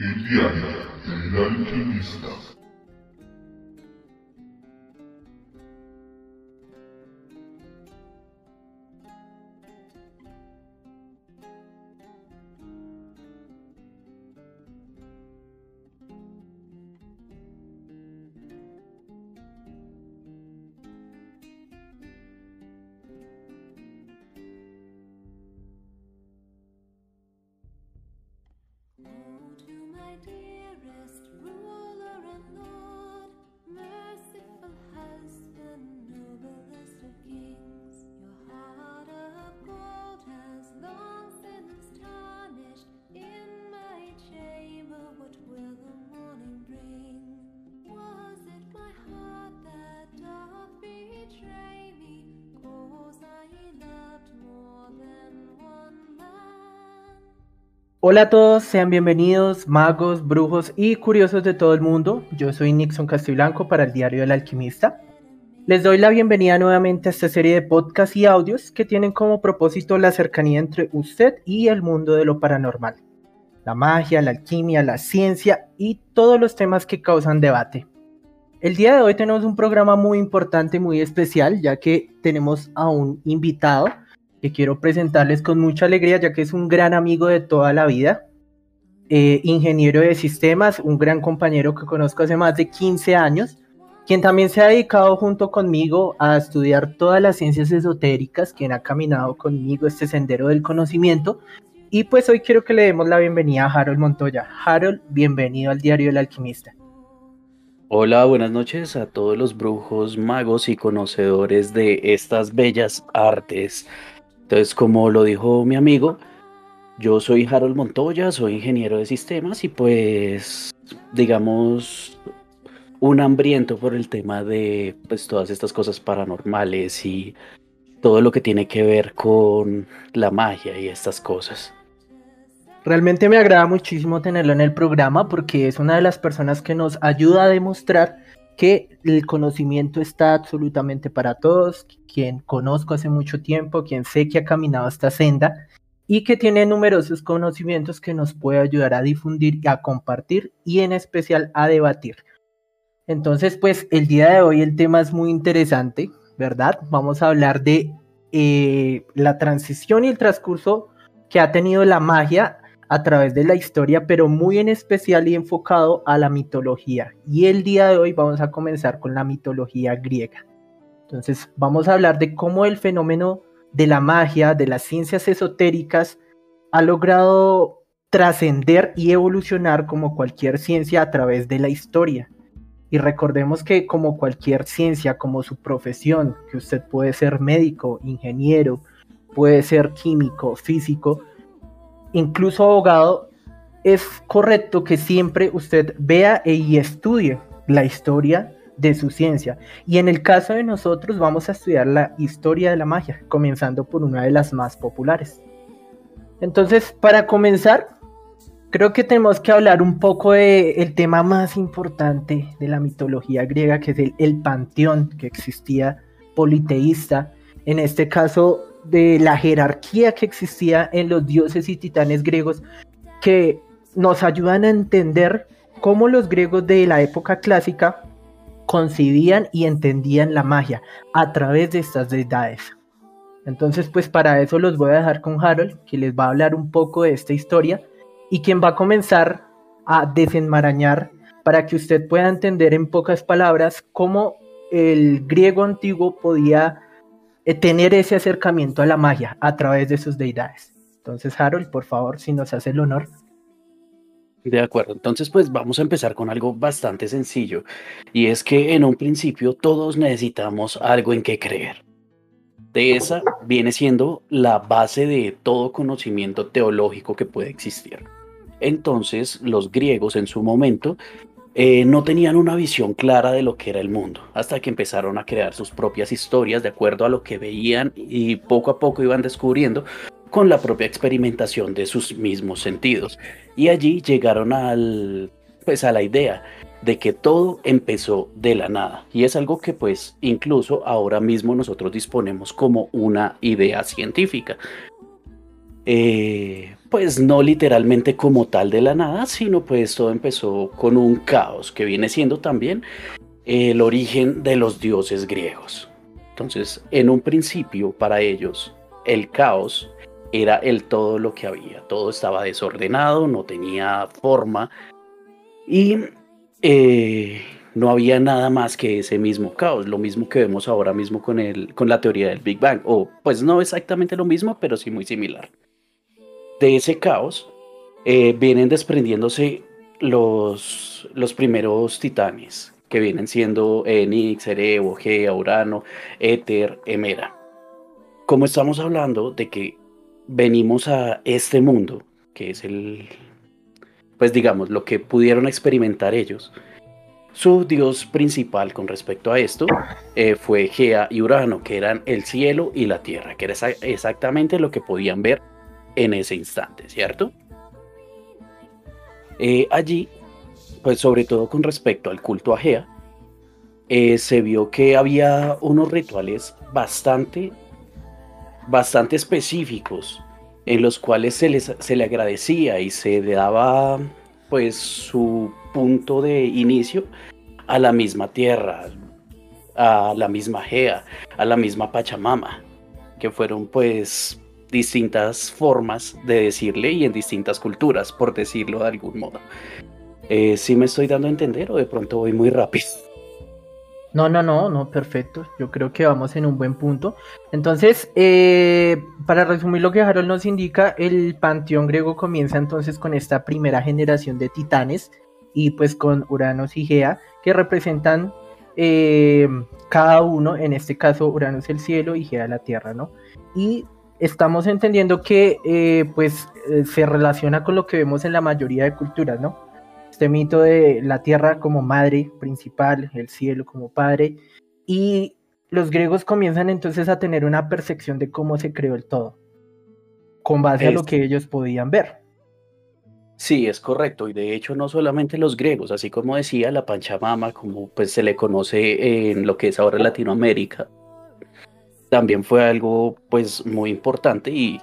El diario del alquimista. Hola a todos, sean bienvenidos, magos, brujos y curiosos de todo el mundo. Yo soy Nixon Castiblanco para el Diario del Alquimista. Les doy la bienvenida nuevamente a esta serie de podcasts y audios que tienen como propósito la cercanía entre usted y el mundo de lo paranormal. La magia, la alquimia, la ciencia y todos los temas que causan debate. El día de hoy tenemos un programa muy importante, muy especial, ya que tenemos a un invitado que quiero presentarles con mucha alegría, ya que es un gran amigo de toda la vida, eh, ingeniero de sistemas, un gran compañero que conozco hace más de 15 años, quien también se ha dedicado junto conmigo a estudiar todas las ciencias esotéricas, quien ha caminado conmigo este sendero del conocimiento. Y pues hoy quiero que le demos la bienvenida a Harold Montoya. Harold, bienvenido al Diario del Alquimista. Hola, buenas noches a todos los brujos, magos y conocedores de estas bellas artes. Entonces, como lo dijo mi amigo, yo soy Harold Montoya, soy ingeniero de sistemas y pues, digamos, un hambriento por el tema de pues todas estas cosas paranormales y todo lo que tiene que ver con la magia y estas cosas. Realmente me agrada muchísimo tenerlo en el programa porque es una de las personas que nos ayuda a demostrar que el conocimiento está absolutamente para todos, quien conozco hace mucho tiempo, quien sé que ha caminado esta senda y que tiene numerosos conocimientos que nos puede ayudar a difundir, a compartir y en especial a debatir. Entonces, pues el día de hoy el tema es muy interesante, ¿verdad? Vamos a hablar de eh, la transición y el transcurso que ha tenido la magia a través de la historia, pero muy en especial y enfocado a la mitología. Y el día de hoy vamos a comenzar con la mitología griega. Entonces vamos a hablar de cómo el fenómeno de la magia, de las ciencias esotéricas, ha logrado trascender y evolucionar como cualquier ciencia a través de la historia. Y recordemos que como cualquier ciencia, como su profesión, que usted puede ser médico, ingeniero, puede ser químico, físico, incluso abogado, es correcto que siempre usted vea y estudie la historia de su ciencia. Y en el caso de nosotros vamos a estudiar la historia de la magia, comenzando por una de las más populares. Entonces, para comenzar, creo que tenemos que hablar un poco del el tema más importante de la mitología griega, que es el, el panteón que existía politeísta. En este caso, de la jerarquía que existía en los dioses y titanes griegos que nos ayudan a entender cómo los griegos de la época clásica concibían y entendían la magia a través de estas deidades. Entonces, pues para eso los voy a dejar con Harold, que les va a hablar un poco de esta historia y quien va a comenzar a desenmarañar para que usted pueda entender en pocas palabras cómo el griego antiguo podía tener ese acercamiento a la magia a través de sus deidades. Entonces, Harold, por favor, si nos hace el honor. De acuerdo, entonces pues vamos a empezar con algo bastante sencillo y es que en un principio todos necesitamos algo en qué creer. De esa viene siendo la base de todo conocimiento teológico que puede existir. Entonces los griegos en su momento eh, no tenían una visión clara de lo que era el mundo, hasta que empezaron a crear sus propias historias de acuerdo a lo que veían y poco a poco iban descubriendo con la propia experimentación de sus mismos sentidos. Y allí llegaron al, pues, a la idea de que todo empezó de la nada. Y es algo que pues incluso ahora mismo nosotros disponemos como una idea científica. Eh, pues no literalmente como tal de la nada, sino pues todo empezó con un caos que viene siendo también el origen de los dioses griegos. Entonces, en un principio para ellos, el caos era el todo lo que había, todo estaba desordenado, no tenía forma y eh, no había nada más que ese mismo caos, lo mismo que vemos ahora mismo con, el, con la teoría del Big Bang, o pues no exactamente lo mismo, pero sí muy similar. De ese caos eh, vienen desprendiéndose los, los primeros titanes, que vienen siendo Enix, Erebo, Gea, Urano, Éter, Emera. Como estamos hablando de que venimos a este mundo, que es el, pues digamos, lo que pudieron experimentar ellos, su dios principal con respecto a esto eh, fue Gea y Urano, que eran el cielo y la tierra, que era exactamente lo que podían ver en ese instante, ¿cierto? Eh, allí, pues sobre todo con respecto al culto a Gea, eh, se vio que había unos rituales bastante, bastante específicos en los cuales se, les, se le agradecía y se daba pues su punto de inicio a la misma tierra, a la misma Gea, a la misma Pachamama, que fueron pues distintas formas de decirle y en distintas culturas, por decirlo de algún modo. Eh, ¿Sí me estoy dando a entender o de pronto voy muy rápido? No, no, no, no, perfecto. Yo creo que vamos en un buen punto. Entonces, eh, para resumir lo que Harold nos indica, el panteón griego comienza entonces con esta primera generación de titanes y pues con Uranos y Gea, que representan eh, cada uno, en este caso Uranos el cielo y Gea la tierra, ¿no? Y estamos entendiendo que eh, pues eh, se relaciona con lo que vemos en la mayoría de culturas, ¿no? este mito de la tierra como madre principal, el cielo como padre, y los griegos comienzan entonces a tener una percepción de cómo se creó el todo, con base a lo que ellos podían ver. Sí, es correcto. Y de hecho, no solamente los griegos, así como decía, la Panchamama, como pues se le conoce en lo que es ahora Latinoamérica, también fue algo pues muy importante y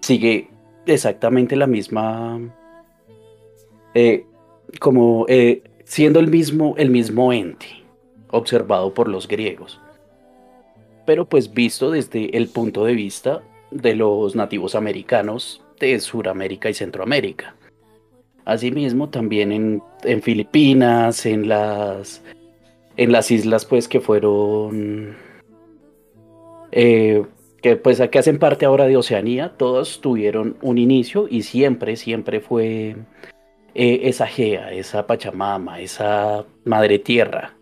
sigue exactamente la misma, eh, como eh, siendo el mismo, el mismo ente observado por los griegos. Pero pues visto desde el punto de vista de los nativos americanos de Sudamérica y Centroamérica. Asimismo, también en, en Filipinas, en las, en las islas pues que fueron, eh, que pues que hacen parte ahora de Oceanía, todos tuvieron un inicio y siempre, siempre fue eh, esa Gea, esa Pachamama, esa Madre Tierra.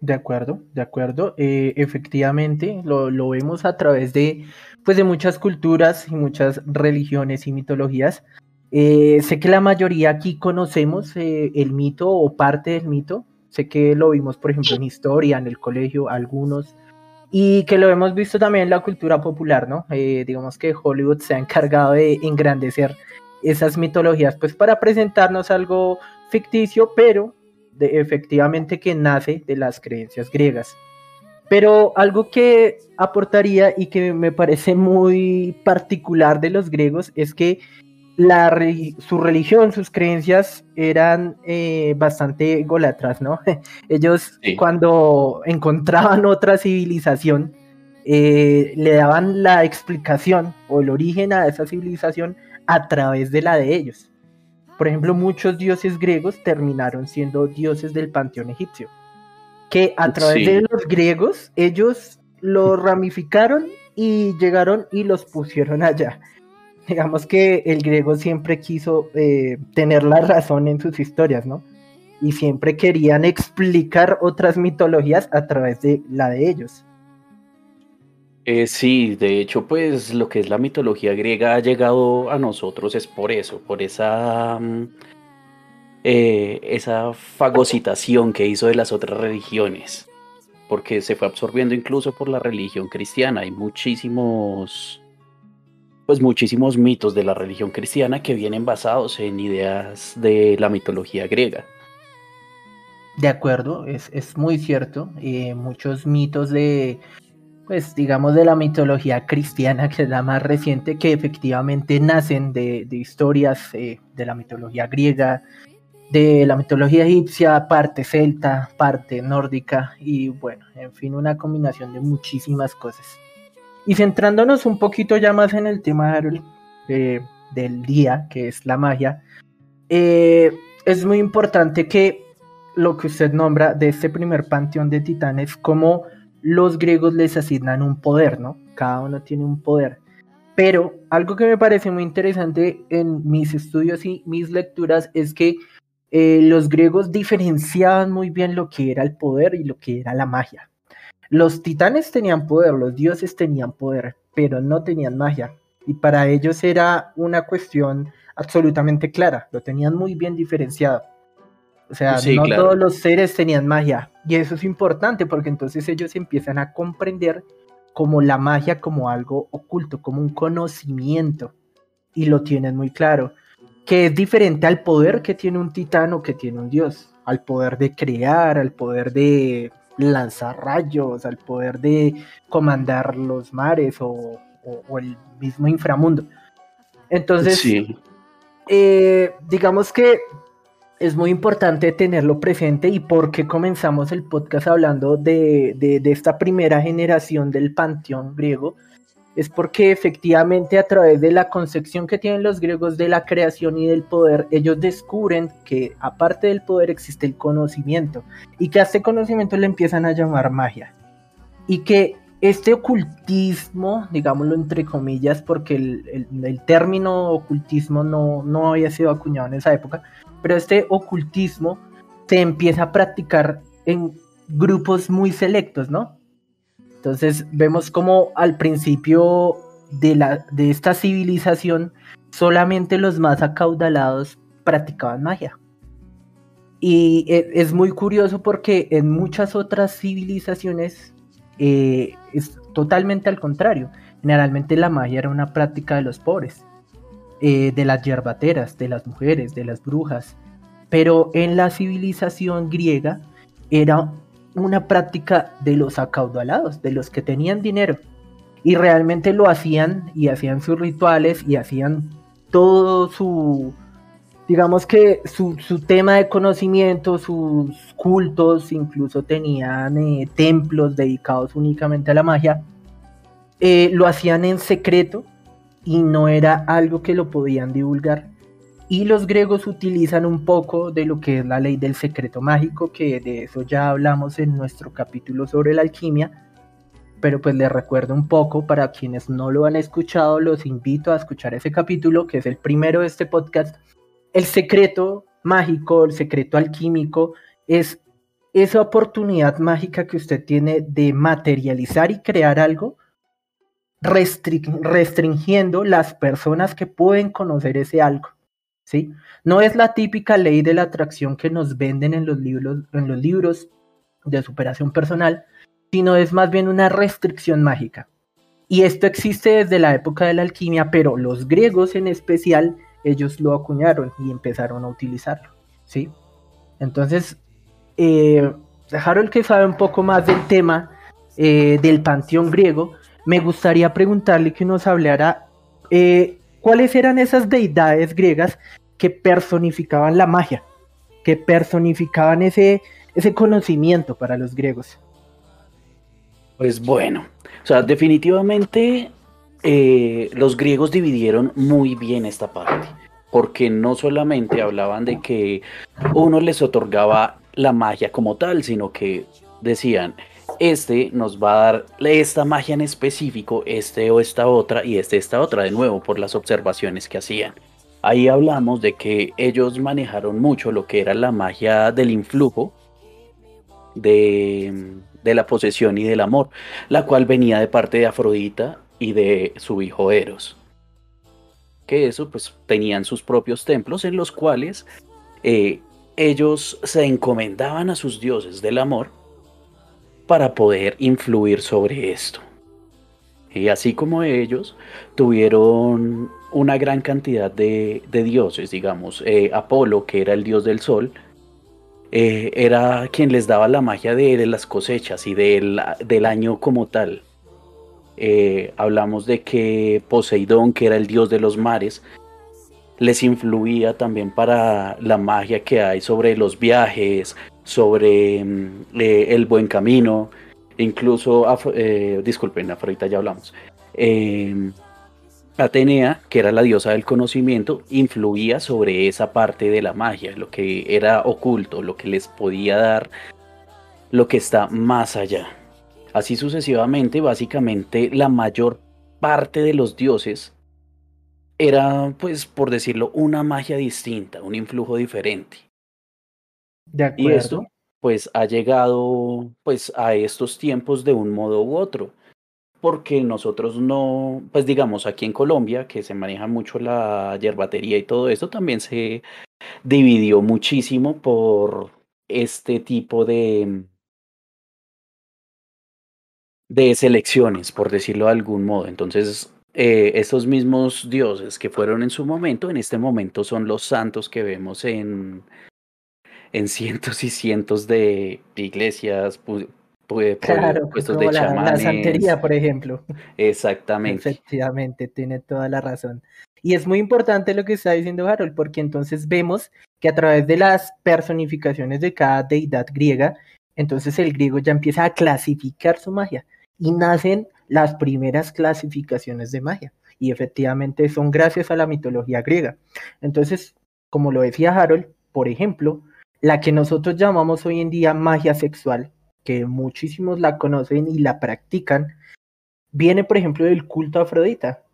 De acuerdo, de acuerdo. Eh, efectivamente, lo, lo vemos a través de, pues, de muchas culturas y muchas religiones y mitologías. Sé que la mayoría aquí conocemos el mito o parte del mito. Sé que lo vimos, por ejemplo, en historia, en el colegio, algunos. Y que lo hemos visto también en la cultura popular, ¿no? Eh, digamos que Hollywood se ha encargado de engrandecer esas mitologías, pues para presentarnos algo ficticio, pero de, efectivamente que nace de las creencias griegas. Pero algo que aportaría y que me parece muy particular de los griegos es que la, re- su religión, sus creencias eran eh, bastante ególatras, ¿no? Ellos Sí. cuando encontraban otra civilización, eh, le daban la explicación o el origen a esa civilización a través de la de ellos. Por ejemplo, muchos dioses griegos terminaron siendo dioses del panteón egipcio, que a través Sí. de los griegos ellos lo ramificaron y llegaron y los pusieron allá. Digamos que el griego siempre quiso eh, tener la razón en sus historias, ¿no? Y siempre querían explicar otras mitologías a través de la de ellos. Eh, sí, de hecho, pues lo que es la mitología griega ha llegado a nosotros es por eso, por esa, mm, eh, esa fagocitación que hizo de las otras religiones, porque se fue absorbiendo incluso por la religión cristiana. Hay muchísimos, pues muchísimos mitos de la religión cristiana que vienen basados en ideas de la mitología griega. De acuerdo, es, es muy cierto. eh, muchos mitos de, pues digamos de la mitología cristiana, que es la más reciente, que efectivamente nacen de, de historias eh, de la mitología griega, de la mitología egipcia, parte celta, parte nórdica y bueno, en fin, una combinación de muchísimas cosas. Y centrándonos un poquito ya más en el tema eh, del día, que es la magia, eh, es muy importante que lo que usted nombra de este primer panteón de titanes, como los griegos les asignan un poder, ¿no? Cada uno tiene un poder. Pero algo que me parece muy interesante en mis estudios y mis lecturas es que eh, los griegos diferenciaban muy bien lo que era el poder y lo que era la magia. Los titanes tenían poder, los dioses tenían poder, pero no tenían magia. Y para ellos era una cuestión absolutamente clara, lo tenían muy bien diferenciado. O sea, Sí, no claro. todos los seres tenían magia. Y eso es importante porque entonces ellos empiezan a comprender como la magia como algo oculto, como un conocimiento. Y lo tienen muy claro. Que es diferente al poder que tiene un titán o que tiene un dios. Al poder de crear, al poder de lanzar rayos, al poder de comandar los mares o, o- o el mismo inframundo. Entonces, sí, eh, digamos que es muy importante tenerlo presente y por qué comenzamos el podcast hablando de, de- de esta primera generación del panteón griego, es porque efectivamente a través de la concepción que tienen los griegos de la creación y del poder, ellos descubren que aparte del poder existe el conocimiento y que a este conocimiento le empiezan a llamar magia. Y que este ocultismo, digámoslo entre comillas, porque el, el- término ocultismo no, no había sido acuñado en esa época, pero este ocultismo se empieza a practicar en grupos muy selectos, ¿no? Entonces vemos como al principio de, la, de esta civilización solamente los más acaudalados practicaban magia. Y e- es muy curioso porque en muchas otras civilizaciones eh, es totalmente al contrario. Generalmente la magia era una práctica de los pobres, eh, de las yerbateras, de las mujeres, de las brujas. Pero en la civilización griega era una práctica de los acaudalados, de los que tenían dinero. Y realmente lo hacían y hacían sus rituales y hacían todo su, digamos que su, tema de conocimiento, sus cultos, incluso tenían eh, templos dedicados únicamente a la magia, eh, lo hacían en secreto y no era algo que lo podían divulgar. Y los griegos utilizan un poco de lo que es la ley del secreto mágico, que de eso ya hablamos en nuestro capítulo sobre la alquimia. Pero pues les recuerdo un poco, para quienes no lo han escuchado, los invito a escuchar ese capítulo, que es el primero de este podcast. El secreto mágico, el secreto alquímico, es esa oportunidad mágica que usted tiene de materializar y crear algo, restri- restringiendo las personas que pueden conocer ese algo. No es la típica ley de la atracción que nos venden en los libros, en los libros de superación personal, sino es más bien una restricción mágica. Y esto existe desde la época de la alquimia, pero los griegos en especial, ellos lo acuñaron y empezaron a utilizarlo, ¿sí? Entonces, eh, Harold que sabe un poco más del tema eh, del panteón griego, me gustaría preguntarle que nos hablara eh, cuáles eran esas deidades griegas que personificaban la magia, que personificaban ese, ese conocimiento para los griegos. Pues bueno, o sea, definitivamente eh, los griegos dividieron muy bien esta parte, porque no solamente hablaban de que uno les otorgaba la magia como tal, sino que decían, este nos va a dar esta magia en específico, este o esta otra y este esta otra, de nuevo, por las observaciones que hacían. Ahí hablamos de que ellos manejaron mucho lo que era la magia del influjo, de, de la posesión y del amor, la cual venía de parte de Afrodita y de su hijo Eros. Que eso pues tenían sus propios templos en los cuales eh, ellos se encomendaban a sus dioses del amor para poder influir sobre esto. Y así como ellos tuvieron una gran cantidad de, dioses, digamos, eh, Apolo, que era el dios del sol, eh, era quien les daba la magia de, de las cosechas y del, del, año como tal. eh, hablamos de que Poseidón, que era el dios de los mares, les influía también para la magia que hay sobre los viajes, sobre mm, eh, el buen camino, incluso, eh, disculpen, ahorita ya hablamos. Eh, Atenea, que era la diosa del conocimiento, influía sobre esa parte de la magia, lo que era oculto, lo que les podía dar lo que está más allá. Así sucesivamente, básicamente la mayor parte de los dioses era, pues, por decirlo, una magia distinta, un influjo diferente. De Y esto, pues, ha llegado, pues, a estos tiempos de un modo u otro. Porque nosotros no, pues digamos, aquí en Colombia, que se maneja mucho la yerbatería y todo esto, también se dividió muchísimo por este tipo de, de selecciones, por decirlo de algún modo. Entonces, eh, estos mismos dioses que fueron en su momento, en este momento son los santos que vemos en, en cientos y cientos de iglesias, pu- pu- pu- Claro, pues puestos como de la, la chamanes. santería, por ejemplo. Exactamente. Efectivamente, tiene toda la razón. Y es muy importante lo que está diciendo Harold, porque entonces vemos que a través de las personificaciones de cada deidad griega, entonces el griego ya empieza a clasificar su magia y nacen las primeras clasificaciones de magia. Y efectivamente son gracias a la mitología griega. Entonces, como lo decía Harold, por ejemplo, la que nosotros llamamos hoy en día magia sexual, que muchísimos la conocen y la practican, viene, por ejemplo, del culto a Afrodita,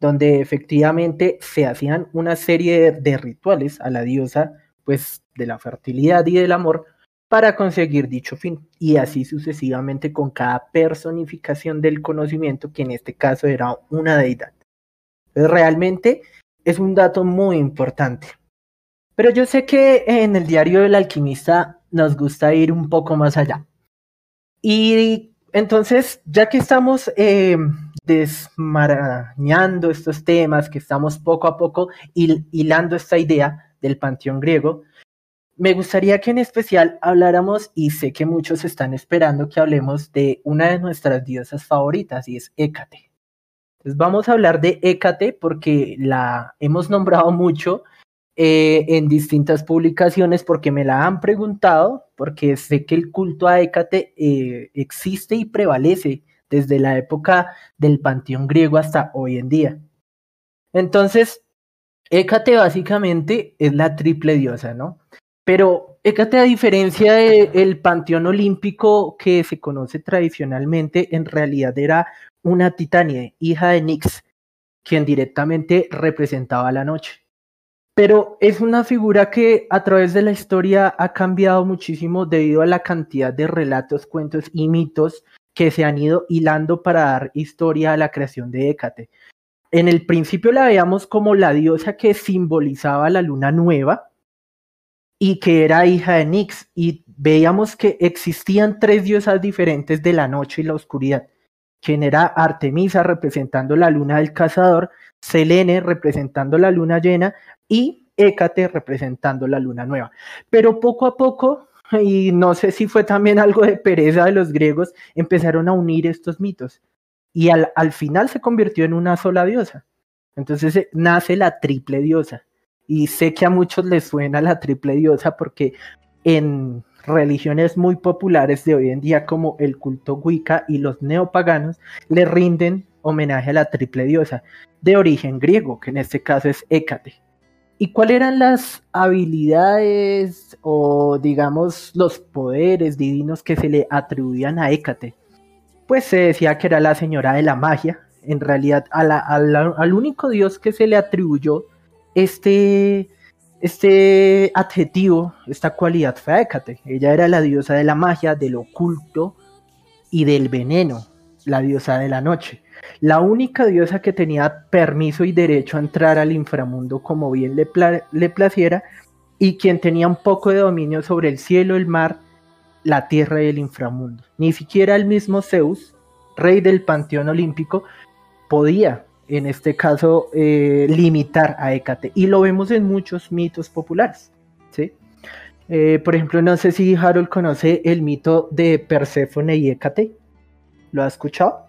donde efectivamente se hacían una serie de, rituales a la diosa, pues, de la fertilidad y del amor para conseguir dicho fin. Y así sucesivamente con cada personificación del conocimiento, que en este caso era una deidad. Realmente es un dato muy importante. Pero yo sé que en el diario del alquimista nos gusta ir un poco más allá. Y entonces, ya que estamos eh, desmarañando estos temas, que estamos poco a poco hil- hilando esta idea del panteón griego, me gustaría que en especial habláramos, y sé que muchos están esperando que hablemos de una de nuestras diosas favoritas, y es Hécate. Entonces vamos a hablar de Hécate porque la hemos nombrado mucho eh, en distintas publicaciones porque me la han preguntado, porque sé que el culto a Hécate eh, existe y prevalece desde la época del panteón griego hasta hoy en día. Entonces, Hécate básicamente es la triple diosa, ¿no? Pero Hécate, a diferencia del panteón olímpico que se conoce tradicionalmente, en realidad era una titánide, hija de Nix, quien directamente representaba la noche. Pero es una figura que a través de la historia ha cambiado muchísimo debido a la cantidad de relatos, cuentos y mitos que se han ido hilando para dar historia a la creación de Hécate. En el principio la veíamos como la diosa que simbolizaba la luna nueva y que era hija de Nix y veíamos que existían tres diosas diferentes de la noche y la oscuridad, quien era Artemisa representando la luna del cazador, Selene representando la luna llena y Hécate representando la luna nueva. Pero poco a poco, y no sé si fue también algo de pereza de los griegos, empezaron a unir estos mitos y al, al final se convirtió en una sola diosa. Entonces eh, nace la triple diosa. Y sé que a muchos les suena la triple diosa porque en religiones muy populares de hoy en día como el culto Wicca y los neopaganos le rinden homenaje a la triple diosa de origen griego, que en este caso es Hécate. ¿Y cuáles eran las habilidades o digamos los poderes divinos que se le atribuían a Hécate? Pues se decía que era la señora de la magia. En realidad, al único dios que se le atribuyó este, este adjetivo, esta cualidad fue a Hécate. Ella era la diosa de la magia, del oculto y del veneno, la diosa de la noche. La única diosa que tenía permiso y derecho a entrar al inframundo como bien le, pla le placiera y quien tenía un poco de dominio sobre el cielo, el mar, la tierra y el inframundo. Ni siquiera el mismo Zeus, rey del panteón olímpico, podía en este caso, eh, limitar a Hécate. Y lo vemos en muchos mitos populares. ¿sí? Eh, por ejemplo, no sé si Harold conoce el mito de Perséfone y Hécate. ¿Lo ha escuchado?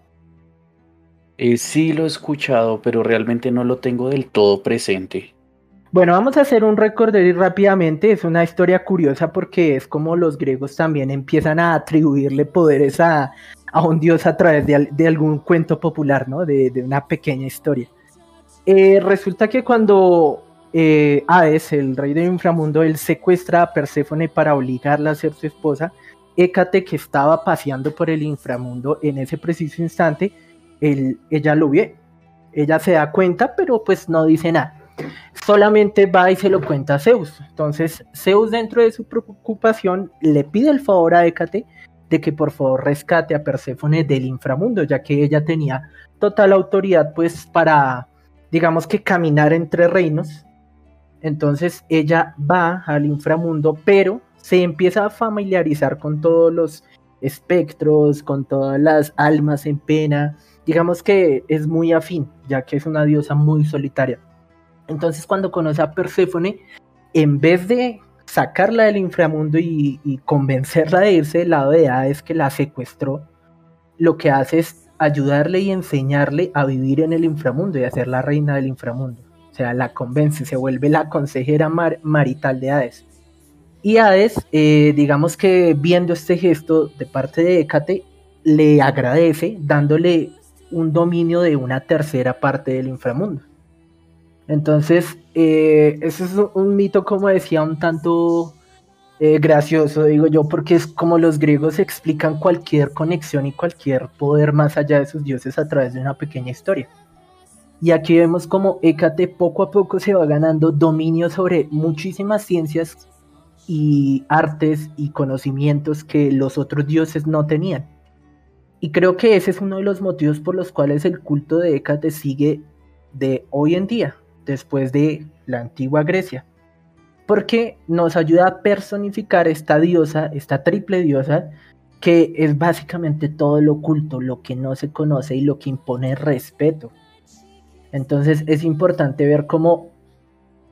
Eh, sí lo he escuchado, pero realmente no lo tengo del todo presente. Bueno, vamos a hacer un recorderis rápidamente. Es una historia curiosa porque es como los griegos también empiezan a atribuirle poderes a, a un dios a través de, de algún cuento popular, ¿no? De, de una pequeña historia. Eh, resulta que cuando eh, Hades, el rey del inframundo, él secuestra a Perséfone para obligarla a ser su esposa, Hécate, que estaba paseando por el inframundo en ese preciso instante, ella lo ve. Ella se da cuenta, pero pues no dice nada solamente va y se lo cuenta a Zeus. Entonces, Zeus, dentro de su preocupación, le pide el favor a Hécate de que por favor rescate a Perséfone del inframundo, ya que ella tenía total autoridad, pues, para, digamos que caminar entre reinos. Entonces, ella va al inframundo, pero se empieza a familiarizar con todos los espectros, con todas las almas en pena. Digamos que es muy afín, ya que es una diosa muy solitaria. Entonces cuando conoce a Perséfone, en vez de sacarla del inframundo y, y convencerla de irse del lado de Hades que la secuestró, lo que hace es ayudarle y enseñarle a vivir en el inframundo y a ser la reina del inframundo. O sea, la convence, se vuelve la consejera mar- marital de Hades. Y Hades, eh, digamos que viendo este gesto de parte de Hécate, le agradece dándole un dominio de una tercera parte del inframundo. Entonces, eh, eso es un- un mito, como decía, un tanto eh, gracioso, digo yo, porque es como los griegos explican cualquier conexión y cualquier poder más allá de sus dioses a través de una pequeña historia. Y aquí vemos como Hécate poco a poco se va ganando dominio sobre muchísimas ciencias y artes y conocimientos que los otros dioses no tenían. Y creo que ese es uno de los motivos por los cuales el culto de Hécate sigue de hoy en día, después de la antigua Grecia. Porque nos ayuda a personificar esta diosa, esta triple diosa, que es básicamente todo lo oculto, lo que no se conoce y lo que impone respeto. Entonces es importante ver cómo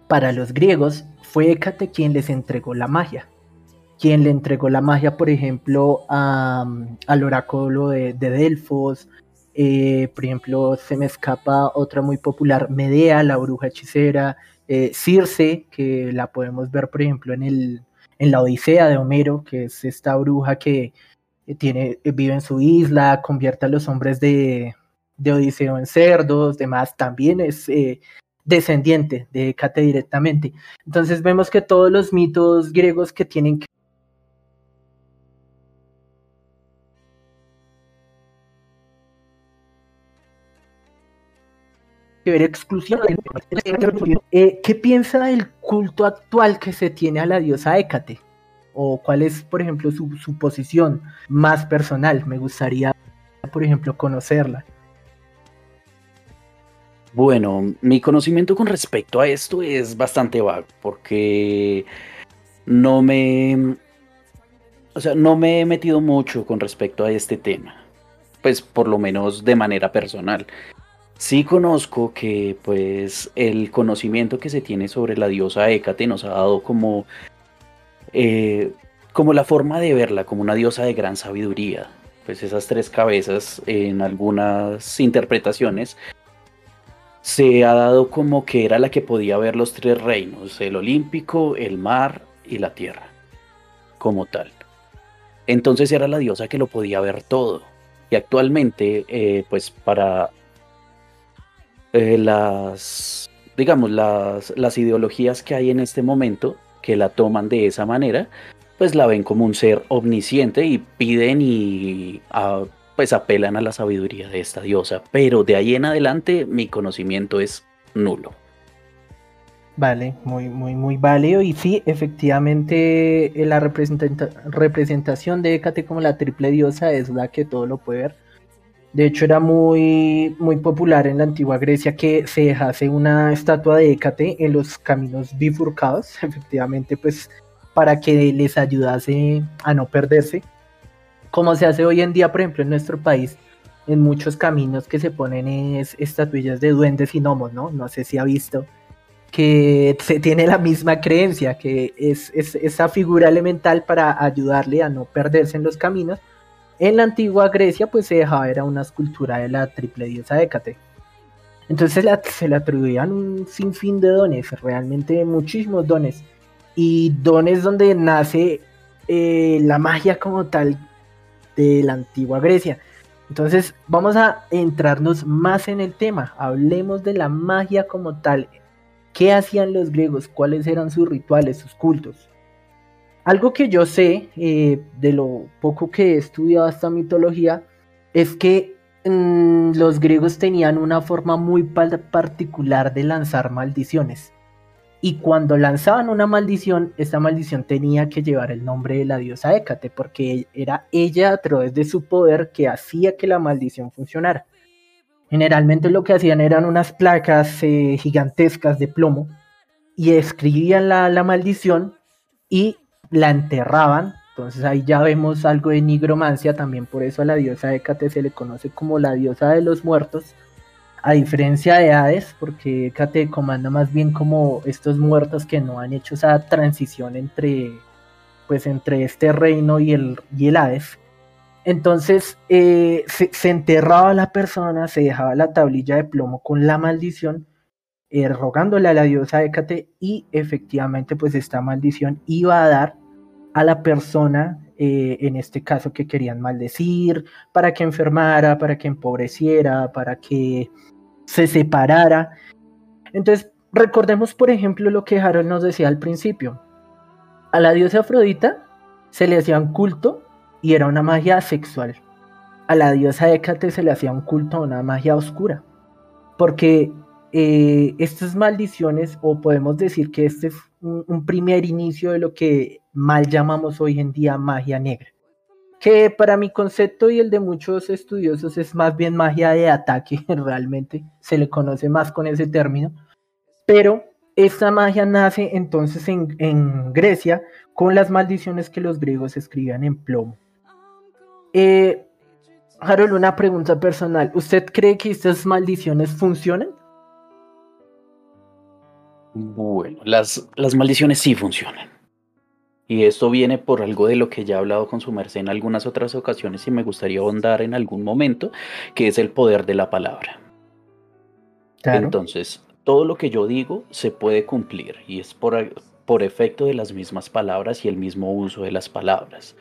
para los griegos fue Hécate quien les entregó la magia. Quien le entregó la magia, por ejemplo, al oráculo de, de Delfos. eh, por ejemplo, se me escapa otra muy popular, Medea, la bruja hechicera. eh, Circe, que la podemos ver, por ejemplo, en, el, en la Odisea de Homero, que es esta bruja que eh, tiene, vive en su isla, convierte a los hombres de, de Odiseo en cerdos, demás, también es descendiente de Hécate directamente. Entonces vemos que todos los mitos griegos que tienen que que ver exclusivamente. Eh, ¿Qué piensa del culto actual que se tiene a la diosa Hécate? ¿O cuál es, por ejemplo, su, su posición más personal? Me gustaría, por ejemplo, conocerla. Bueno, mi conocimiento con respecto a esto es bastante vago, porque no me, o sea, no me he metido mucho con respecto a este tema, pues por lo menos de manera personal. Sí conozco que pues el conocimiento que se tiene sobre la diosa Hécate nos ha dado como, eh, como la forma de verla, como una diosa de gran sabiduría. Pues esas tres cabezas en algunas interpretaciones se ha dado como que era la que podía ver los tres reinos, el olímpico, el mar y la tierra, como tal. Entonces era la diosa que lo podía ver todo. Y actualmente, eh, pues para eh, las, digamos, las, las ideologías que hay en este momento, que la toman de esa manera, pues la ven como un ser omnisciente y piden y pues apelan a la sabiduría de esta diosa. Pero de ahí en adelante mi conocimiento es nulo. Vale, muy, muy, muy válido. Y sí, efectivamente, eh, la representa- representación de Hécate como la triple diosa es la que todo lo puede ver. De hecho, era muy, muy popular en la antigua Grecia que se dejase una estatua de Hécate en los caminos bifurcados, efectivamente, pues para que les ayudase a no perderse. Como se hace hoy en día, por ejemplo, en nuestro país, en muchos caminos que se ponen es estatuillas de duendes y gnomos, ¿no? No sé si ha visto que se tiene la misma creencia, que es, es esa figura elemental para ayudarle a no perderse en los caminos En la antigua Grecia, pues se dejaba era una escultura de la triple diosa Hécate. Entonces se le atribuían un sinfín de dones, realmente muchísimos dones. Y dones donde nace eh, la magia como tal de la antigua Grecia. Entonces vamos a entrarnos más en el tema. Hablemos de la magia como tal. ¿Qué hacían los griegos? ¿Cuáles eran sus rituales, sus cultos? Algo que yo sé, eh, de lo poco que he estudiado esta mitología, es que mm, los griegos tenían una forma muy pa- particular de lanzar maldiciones. Y cuando lanzaban una maldición, esta maldición tenía que llevar el nombre de la diosa Hécate, porque era ella a través de su poder que hacía que la maldición funcionara. Generalmente lo que hacían eran unas placas eh, gigantescas de plomo y escribían la, la maldición y la enterraban. Entonces ahí ya vemos algo de nigromancia, también por eso a la diosa Hécate se le conoce como la diosa de los muertos, a diferencia de Hades, porque Hécate comanda más bien como estos muertos que no han hecho esa transición entre, pues entre este reino y el, y el Hades. Entonces eh, se, se enterraba la persona, se dejaba la tablilla de plomo con la maldición, eh, rogándole a la diosa Hécate y efectivamente pues esta maldición iba a dar a la persona, eh, en este caso que querían maldecir, para que enfermara, para que empobreciera, para que se separara. Entonces recordemos por ejemplo lo que Harold nos decía al principio. A la diosa Afrodita se le hacía un culto y era una magia sexual. A la diosa Hécate se le hacía un culto una magia oscura. Porque eh, estas maldiciones, o podemos decir que este es un, primer inicio de lo que mal llamamos hoy en día magia negra. Que para mi concepto y el de muchos estudiosos es más bien magia de ataque, realmente se le conoce más con ese término. Pero esta magia nace entonces en, en Grecia con las maldiciones que los griegos escribían en plomo. Eh, Harold, una pregunta personal. ¿Usted cree que estas maldiciones funcionan? Bueno, las, las maldiciones sí funcionan. Y esto viene por algo de lo que ya he hablado con su merced en algunas otras ocasiones y me gustaría ahondar en algún momento, que es el poder de la palabra. Entonces, todo lo que yo digo se puede cumplir y es por, por efecto de las mismas palabras y el mismo uso de las palabras.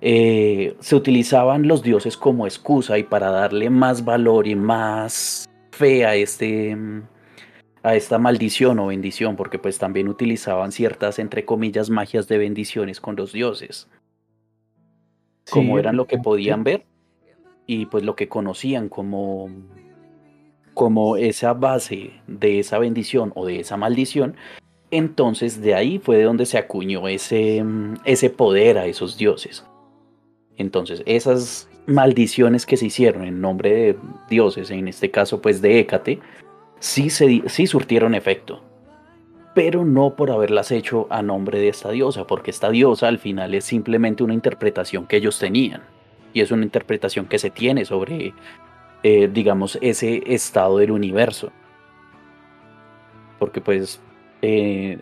Eh, se utilizaban los dioses como excusa y para darle más valor y más fe a este a esta maldición o bendición, porque pues también utilizaban ciertas, entre comillas, magias de bendiciones con los dioses. Como eran lo que podían ver y pues lo que conocían como, como esa base de esa bendición o de esa maldición, entonces de ahí fue de donde se acuñó ese, ese poder a esos dioses. Entonces esas maldiciones que se hicieron en nombre de dioses, en este caso pues de Hécate, sí, se, sí surtieron efecto, pero no por haberlas hecho a nombre de esta diosa, porque esta diosa al final es simplemente una interpretación que ellos tenían, y es una interpretación que se tiene sobre, eh, digamos, ese estado del universo. Porque pues eh,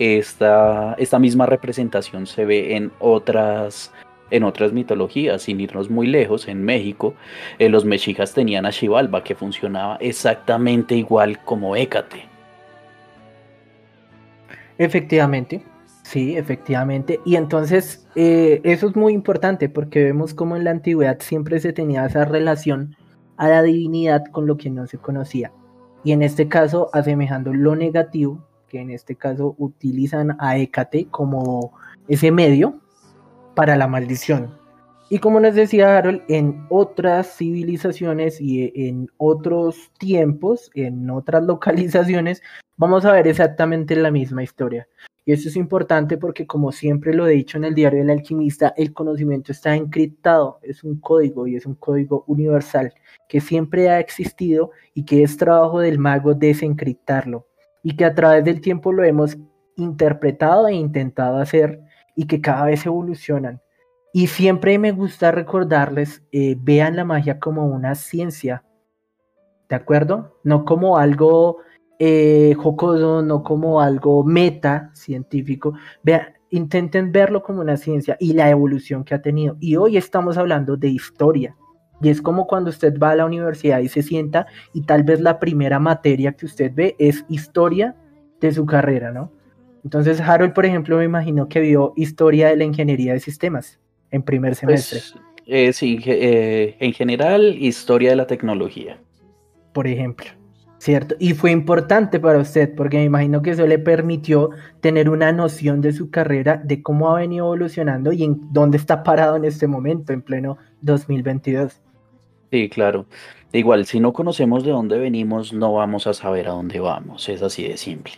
esta, esta misma representación se ve en otras en otras mitologías, sin irnos muy lejos, en México, eh, los mexicas tenían a Xibalba, que funcionaba exactamente igual como Hécate. Efectivamente, sí, efectivamente. Y entonces eh, eso es muy importante porque vemos como en la antigüedad siempre se tenía esa relación a la divinidad con lo que no se conocía. Y en este caso, asemejando lo negativo, que en este caso utilizan a Hécate como ese medio para la maldición. Y como nos decía Harold, en otras civilizaciones y en otros tiempos, en otras localizaciones, vamos a ver exactamente la misma historia. Y eso es importante porque, como siempre lo he dicho en el diario del alquimista, el conocimiento está encriptado, es un código y es un código universal que siempre ha existido y que es trabajo del mago desencriptarlo. Y que a través del tiempo lo hemos interpretado e intentado hacer y que cada vez evolucionan. Y siempre me gusta recordarles, eh, vean la magia como una ciencia, ¿de acuerdo? No como algo eh, jocoso, no como algo meta científico. Vean, intenten verlo como una ciencia y la evolución que ha tenido. Y hoy estamos hablando de historia. Y es como cuando usted va a la universidad y se sienta y tal vez la primera materia que usted ve es historia de su carrera, ¿no? Entonces Harold, por ejemplo, me imagino que vio historia de la ingeniería de sistemas en primer semestre, Pues, eh, sí, eh, en general, historia de la tecnología. por ejemplo. ¿Cierto? Y fue importante para usted porque me imagino que eso le permitió tener una noción de su carrera, de cómo ha venido evolucionando y en dónde está parado en este momento, en pleno 2022. Sí, claro. Igual, si no conocemos de dónde venimos, no vamos a saber a dónde vamos. Es así de simple.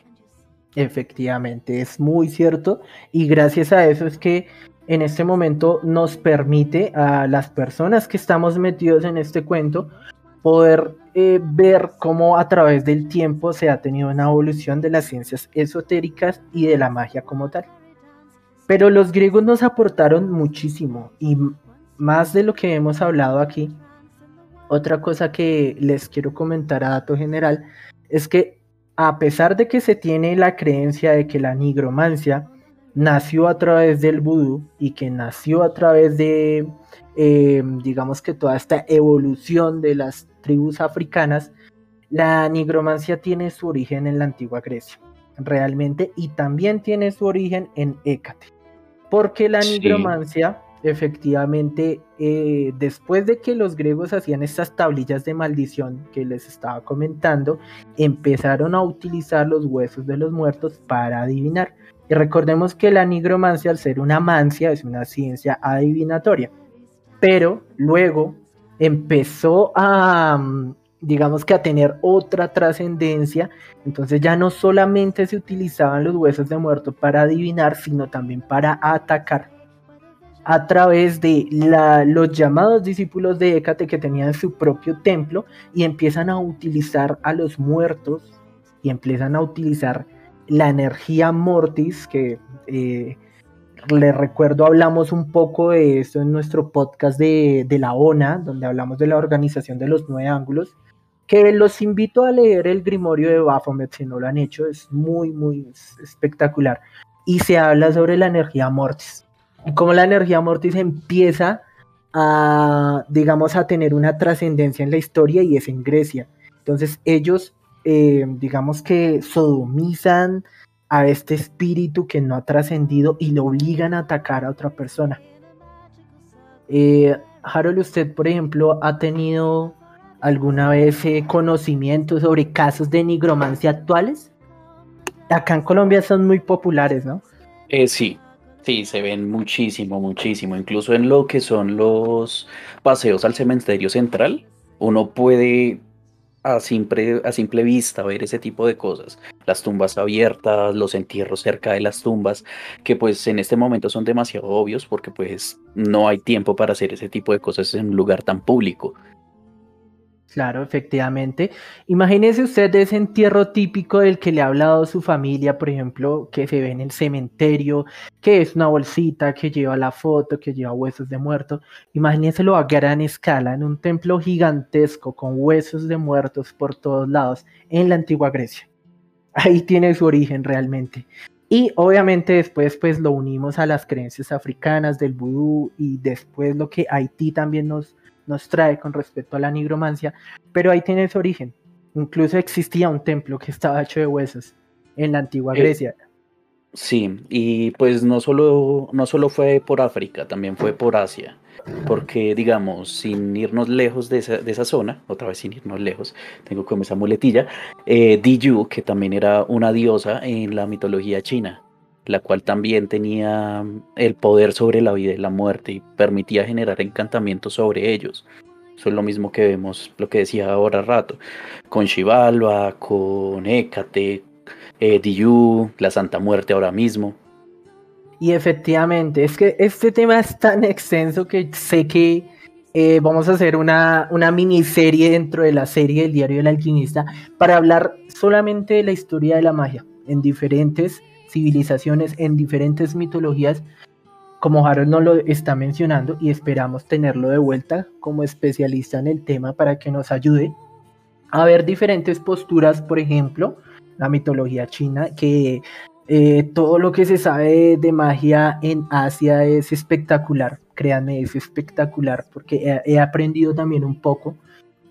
Efectivamente, es muy cierto y gracias a eso es que en este momento nos permite a las personas que estamos metidos en este cuento poder eh, ver cómo a través del tiempo se ha tenido una evolución de las ciencias esotéricas y de la magia como tal. Pero los griegos nos aportaron muchísimo y más de lo que hemos hablado aquí. Otra cosa que les quiero comentar a dato general es que a pesar de que se tiene la creencia de que la nigromancia nació a través del vudú y que nació a través de, eh, digamos que toda esta evolución de las tribus africanas, la nigromancia tiene su origen en la antigua Grecia, realmente, y también tiene su origen en Hécate, porque la Sí. nigromancia, efectivamente, eh, después de que los griegos hacían estas tablillas de maldición que les estaba comentando, empezaron a utilizar los huesos de los muertos para adivinar. Y recordemos que la nigromancia, al ser una mancia, es una ciencia adivinatoria. Pero luego empezó a, mm, digamos que a tener otra trascendencia. Entonces ya no solamente se utilizaban los huesos de muerto para adivinar, sino también para atacar a través de los llamados discípulos de Hécate que tenían su propio templo y empiezan a utilizar a los muertos y empiezan a utilizar la energía mortis que eh, les recuerdo hablamos un poco de esto en nuestro podcast de, de la ONA donde hablamos de la organización de los nueve ángulos que los invito a leer el Grimorio de Baphomet si no lo han hecho es muy muy espectacular. Y se habla sobre la energía mortis cómo la energía mortis empieza a, digamos, a tener una trascendencia en la historia y es en Grecia. Entonces ellos, eh, digamos que sodomizan a este espíritu que no ha trascendido y lo obligan a atacar a otra persona. Eh, Harold, usted, por ejemplo, ha tenido alguna vez eh, conocimiento sobre casos de nigromancia actuales? Acá en Colombia son muy populares, ¿no? Eh, sí, sí, se ven muchísimo, muchísimo. Incluso en lo que son los paseos al cementerio central, uno puede a simple, a simple vista ver ese tipo de cosas. Las tumbas abiertas, los entierros cerca de las tumbas, que pues en este momento son demasiado obvios porque pues no hay tiempo para hacer ese tipo de cosas en un lugar tan público. Claro, efectivamente. Imagínese usted ese entierro típico del que le ha hablado su familia, por ejemplo, que se ve en el cementerio, que es una bolsita que lleva la foto, que lleva huesos de muerto. Imagínenselo a gran escala, en un templo gigantesco con huesos de muertos por todos lados, en la antigua Grecia. Ahí tiene su origen realmente. Y obviamente después pues lo unimos a las creencias africanas del vudú y después lo que Haití también nos nos trae con respecto a la nigromancia, pero ahí tiene su origen. Incluso existía un templo que estaba hecho de huesos en la antigua Eh, Grecia. Sí, y pues no solo, no solo fue por África, también fue por Asia, porque digamos, sin irnos lejos de esa, de esa zona, otra vez sin irnos lejos, tengo como esa muletilla, eh, Diyu, que también era una diosa en la mitología china, la cual también tenía el poder sobre la vida y la muerte y permitía generar encantamientos sobre ellos. Eso es lo mismo que vemos, lo que decía ahora rato, con Xibalba, con Hécate, eh, la Santa Muerte ahora mismo. Y efectivamente, es que este tema es tan extenso que sé que eh, vamos a hacer una, una miniserie dentro de la serie del Diario del Alquimista para hablar solamente de la historia de la magia en diferentes civilizaciones, en diferentes mitologías, como Harold nos lo está mencionando, y esperamos tenerlo de vuelta como especialista en el tema para que nos ayude a ver diferentes posturas, por ejemplo, la mitología china, que Eh, todo lo que se sabe de magia en Asia es espectacular, créanme, es espectacular, porque he, aprendido también un poco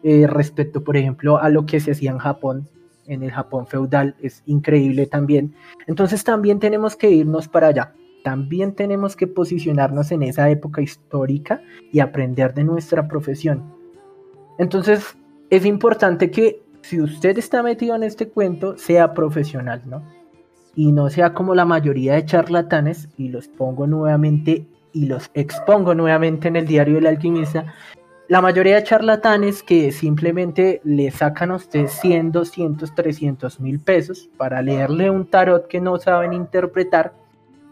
eh, respecto, por ejemplo, a lo que se hacía en Japón, en el Japón feudal, es increíble también. Entonces también tenemos que irnos para allá, también tenemos que posicionarnos en esa época histórica y aprender de nuestra profesión. Entonces es importante que si usted está metido en este cuento, sea profesional, ¿no? Y no sea como la mayoría de charlatanes, y los pongo nuevamente y los expongo nuevamente en el diario del alquimista, la mayoría de charlatanes que simplemente le sacan a usted 100, 200, 300 mil pesos para leerle un tarot que no saben interpretar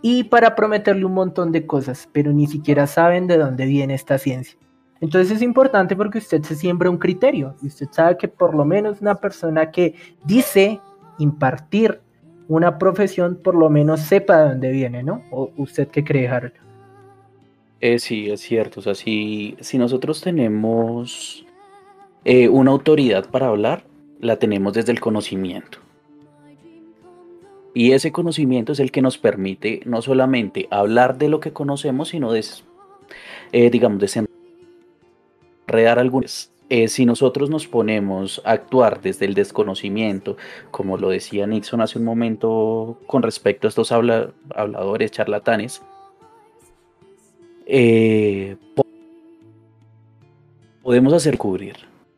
y para prometerle un montón de cosas, pero ni siquiera saben de dónde viene esta ciencia. Entonces es importante porque usted se siembra un criterio y usted sabe que por lo menos una persona que dice impartir una profesión por lo menos sepa de dónde viene, ¿no? ¿O usted qué cree, Harold? Eh, sí, es cierto. O sea, si, si nosotros tenemos eh, una autoridad para hablar, la tenemos desde el conocimiento. Y ese conocimiento es el que nos permite no solamente hablar de lo que conocemos, sino de, eh, digamos, desenredar algunas. Eh, si nosotros nos ponemos a actuar desde el desconocimiento, como lo decía Nixon hace un momento con respecto a estos habla- habladores, charlatanes, eh, po- podemos hacer cubrir.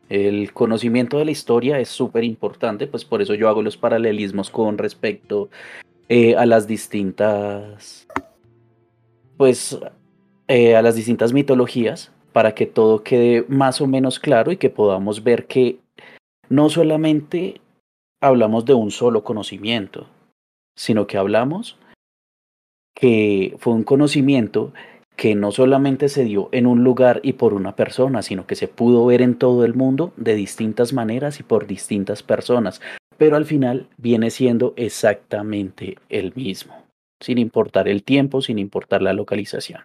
El conocimiento de la historia es súper importante, pues por eso yo hago los paralelismos con respecto eh, a las distintas, pues, eh, a las distintas mitologías, para que todo quede más o menos claro y que podamos ver que no solamente hablamos de un solo conocimiento, sino que hablamos que fue un conocimiento que no solamente se dio en un lugar y por una persona, sino que se pudo ver en todo el mundo de distintas maneras y por distintas personas, pero al final viene siendo exactamente el mismo, sin importar el tiempo, sin importar la localización.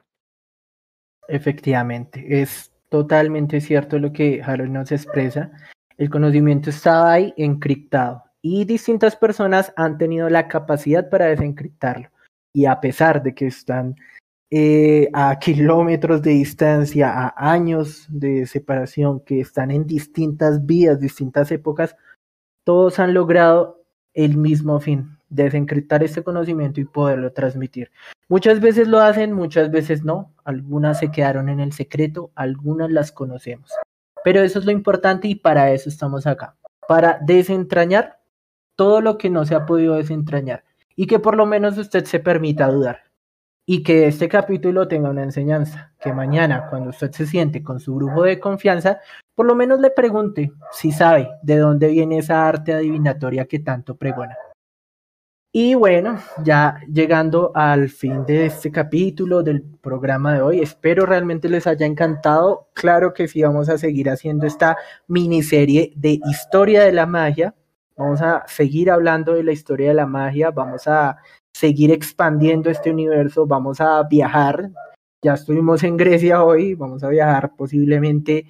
Efectivamente, es totalmente cierto lo que Harold nos expresa. El conocimiento estaba ahí encriptado y distintas personas han tenido la capacidad para desencriptarlo. Y a pesar de que están eh, a kilómetros de distancia, a años de separación, que están en distintas vías, distintas épocas, todos han logrado el mismo fin, desencriptar este conocimiento y poderlo transmitir. Muchas veces lo hacen, muchas veces no, algunas se quedaron en el secreto, algunas las conocemos. Pero eso es lo importante y para eso estamos acá, para desentrañar todo lo que no se ha podido desentrañar y que por lo menos usted se permita dudar y que este capítulo tenga una enseñanza, que mañana cuando usted se siente con su brujo de confianza, por lo menos le pregunte si sabe de dónde viene esa arte adivinatoria que tanto pregona. Y bueno, ya llegando al fin de este capítulo del programa de hoy, espero realmente les haya encantado. Claro que sí, vamos a seguir haciendo esta miniserie de historia de la magia. Vamos a seguir hablando de la historia de la magia, vamos a seguir expandiendo este universo, vamos a viajar. Ya estuvimos en Grecia hoy, vamos a viajar posiblemente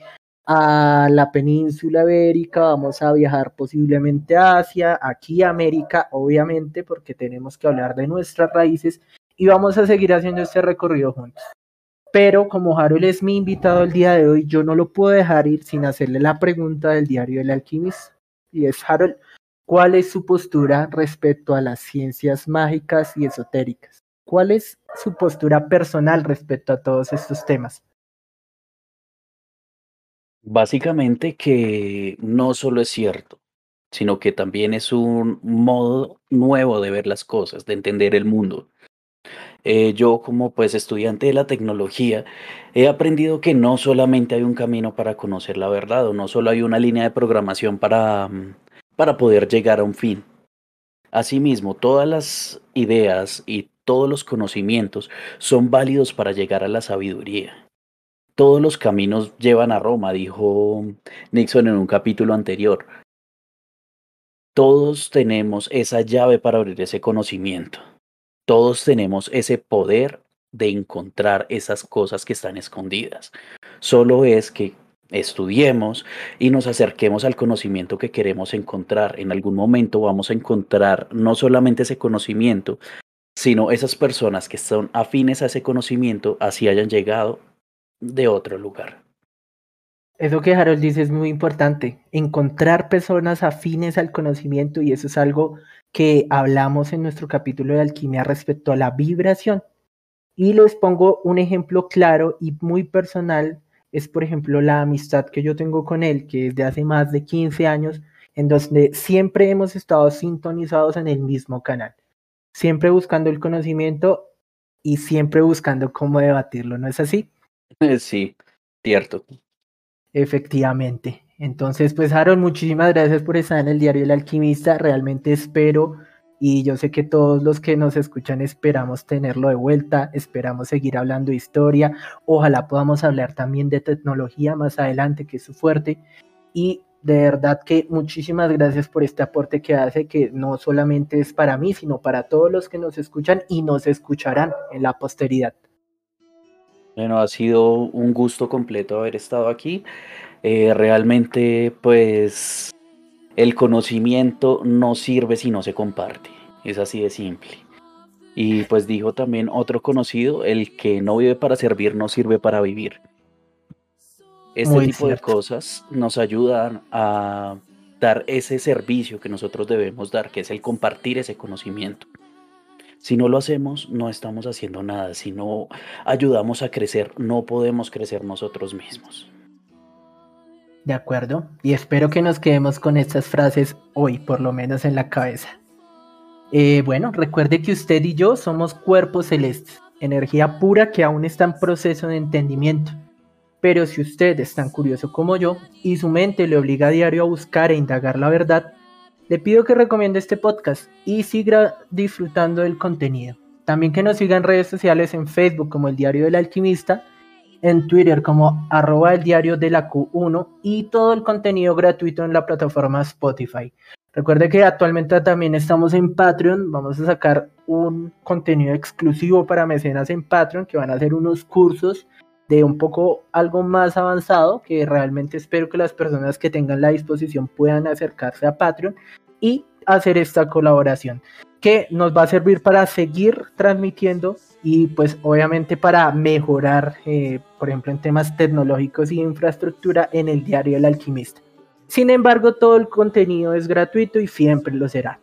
a la península ibérica, vamos a viajar posiblemente a Asia, aquí a América, obviamente, porque tenemos que hablar de nuestras raíces y vamos a seguir haciendo este recorrido juntos. Pero como Harold es mi invitado el día de hoy, yo no lo puedo dejar ir sin hacerle la pregunta del diario del alquimista. Y es, Harold, ¿cuál es su postura respecto a las ciencias mágicas y esotéricas? ¿Cuál es su postura personal respecto a todos estos temas? Básicamente que no solo es cierto, sino que también es un modo nuevo de ver las cosas, de entender el mundo. Eh, yo como pues estudiante de la tecnología he aprendido que no solamente hay un camino para conocer la verdad o no solo hay una línea de programación para, mm, para poder llegar a un fin. Asimismo, todas las ideas y todos los conocimientos son válidos para llegar a la sabiduría. Todos los caminos llevan a Roma, dijo Nixon en un capítulo anterior. Todos tenemos esa llave para abrir ese conocimiento. Todos tenemos ese poder de encontrar esas cosas que están escondidas. Solo es que estudiemos y nos acerquemos al conocimiento que queremos encontrar. En algún momento vamos a encontrar no solamente ese conocimiento, sino esas personas que son afines a ese conocimiento, así hayan llegado de otro lugar. Eso que Harold dice es muy importante, encontrar personas afines al conocimiento y eso es algo que hablamos en nuestro capítulo de alquimia respecto a la vibración. Y les pongo un ejemplo claro y muy personal, es por ejemplo la amistad que yo tengo con él, que es de hace más de 15 años, en donde siempre hemos estado sintonizados en el mismo canal, siempre buscando el conocimiento y siempre buscando cómo debatirlo, ¿no es así? Sí, cierto. Efectivamente. Entonces, pues Harold, muchísimas gracias por estar en el diario El Alquimista. Realmente espero y yo sé que todos los que nos escuchan esperamos tenerlo de vuelta, esperamos seguir hablando de historia, ojalá podamos hablar también de tecnología más adelante, que es su fuerte. Y de verdad que muchísimas gracias por este aporte que hace, que no solamente es para mí, sino para todos los que nos escuchan y nos escucharán en la posteridad. Bueno, ha sido un gusto completo haber estado aquí. Eh, realmente, pues, el conocimiento no sirve si no se comparte. Es así de simple. Y pues dijo también otro conocido, el que no vive para servir no sirve para vivir. Este Muy tipo de cosas nos ayudan a dar ese servicio que nosotros debemos dar, que es el compartir ese conocimiento. Si no lo hacemos, no estamos haciendo nada. Si no ayudamos a crecer, no podemos crecer nosotros mismos. De acuerdo. Y espero que nos quedemos con estas frases hoy, por lo menos en la cabeza. Eh, bueno, recuerde que usted y yo somos cuerpos celestes, energía pura que aún está en proceso de entendimiento. Pero si usted es tan curioso como yo y su mente le obliga a diario a buscar e indagar la verdad, le pido que recomiende este podcast y siga disfrutando del contenido. También que nos siga en redes sociales en Facebook como el Diario del Alquimista, en Twitter como arroba el diario de la Q1 y todo el contenido gratuito en la plataforma Spotify. Recuerde que actualmente también estamos en Patreon, vamos a sacar un contenido exclusivo para mecenas en Patreon que van a hacer unos cursos de un poco algo más avanzado que realmente espero que las personas que tengan la disposición puedan acercarse a Patreon y hacer esta colaboración que nos va a servir para seguir transmitiendo y pues obviamente para mejorar, eh, por ejemplo, en temas tecnológicos y infraestructura en el diario El Alquimista. Sin embargo, todo el contenido es gratuito y siempre lo será.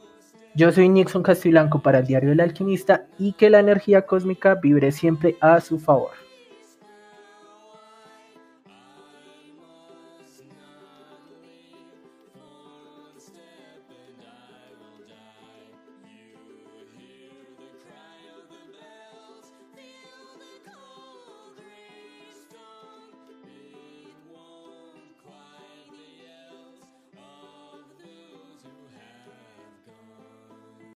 Yo soy Nixon Castiblanco para el diario El Alquimista y que la energía cósmica vibre siempre a su favor.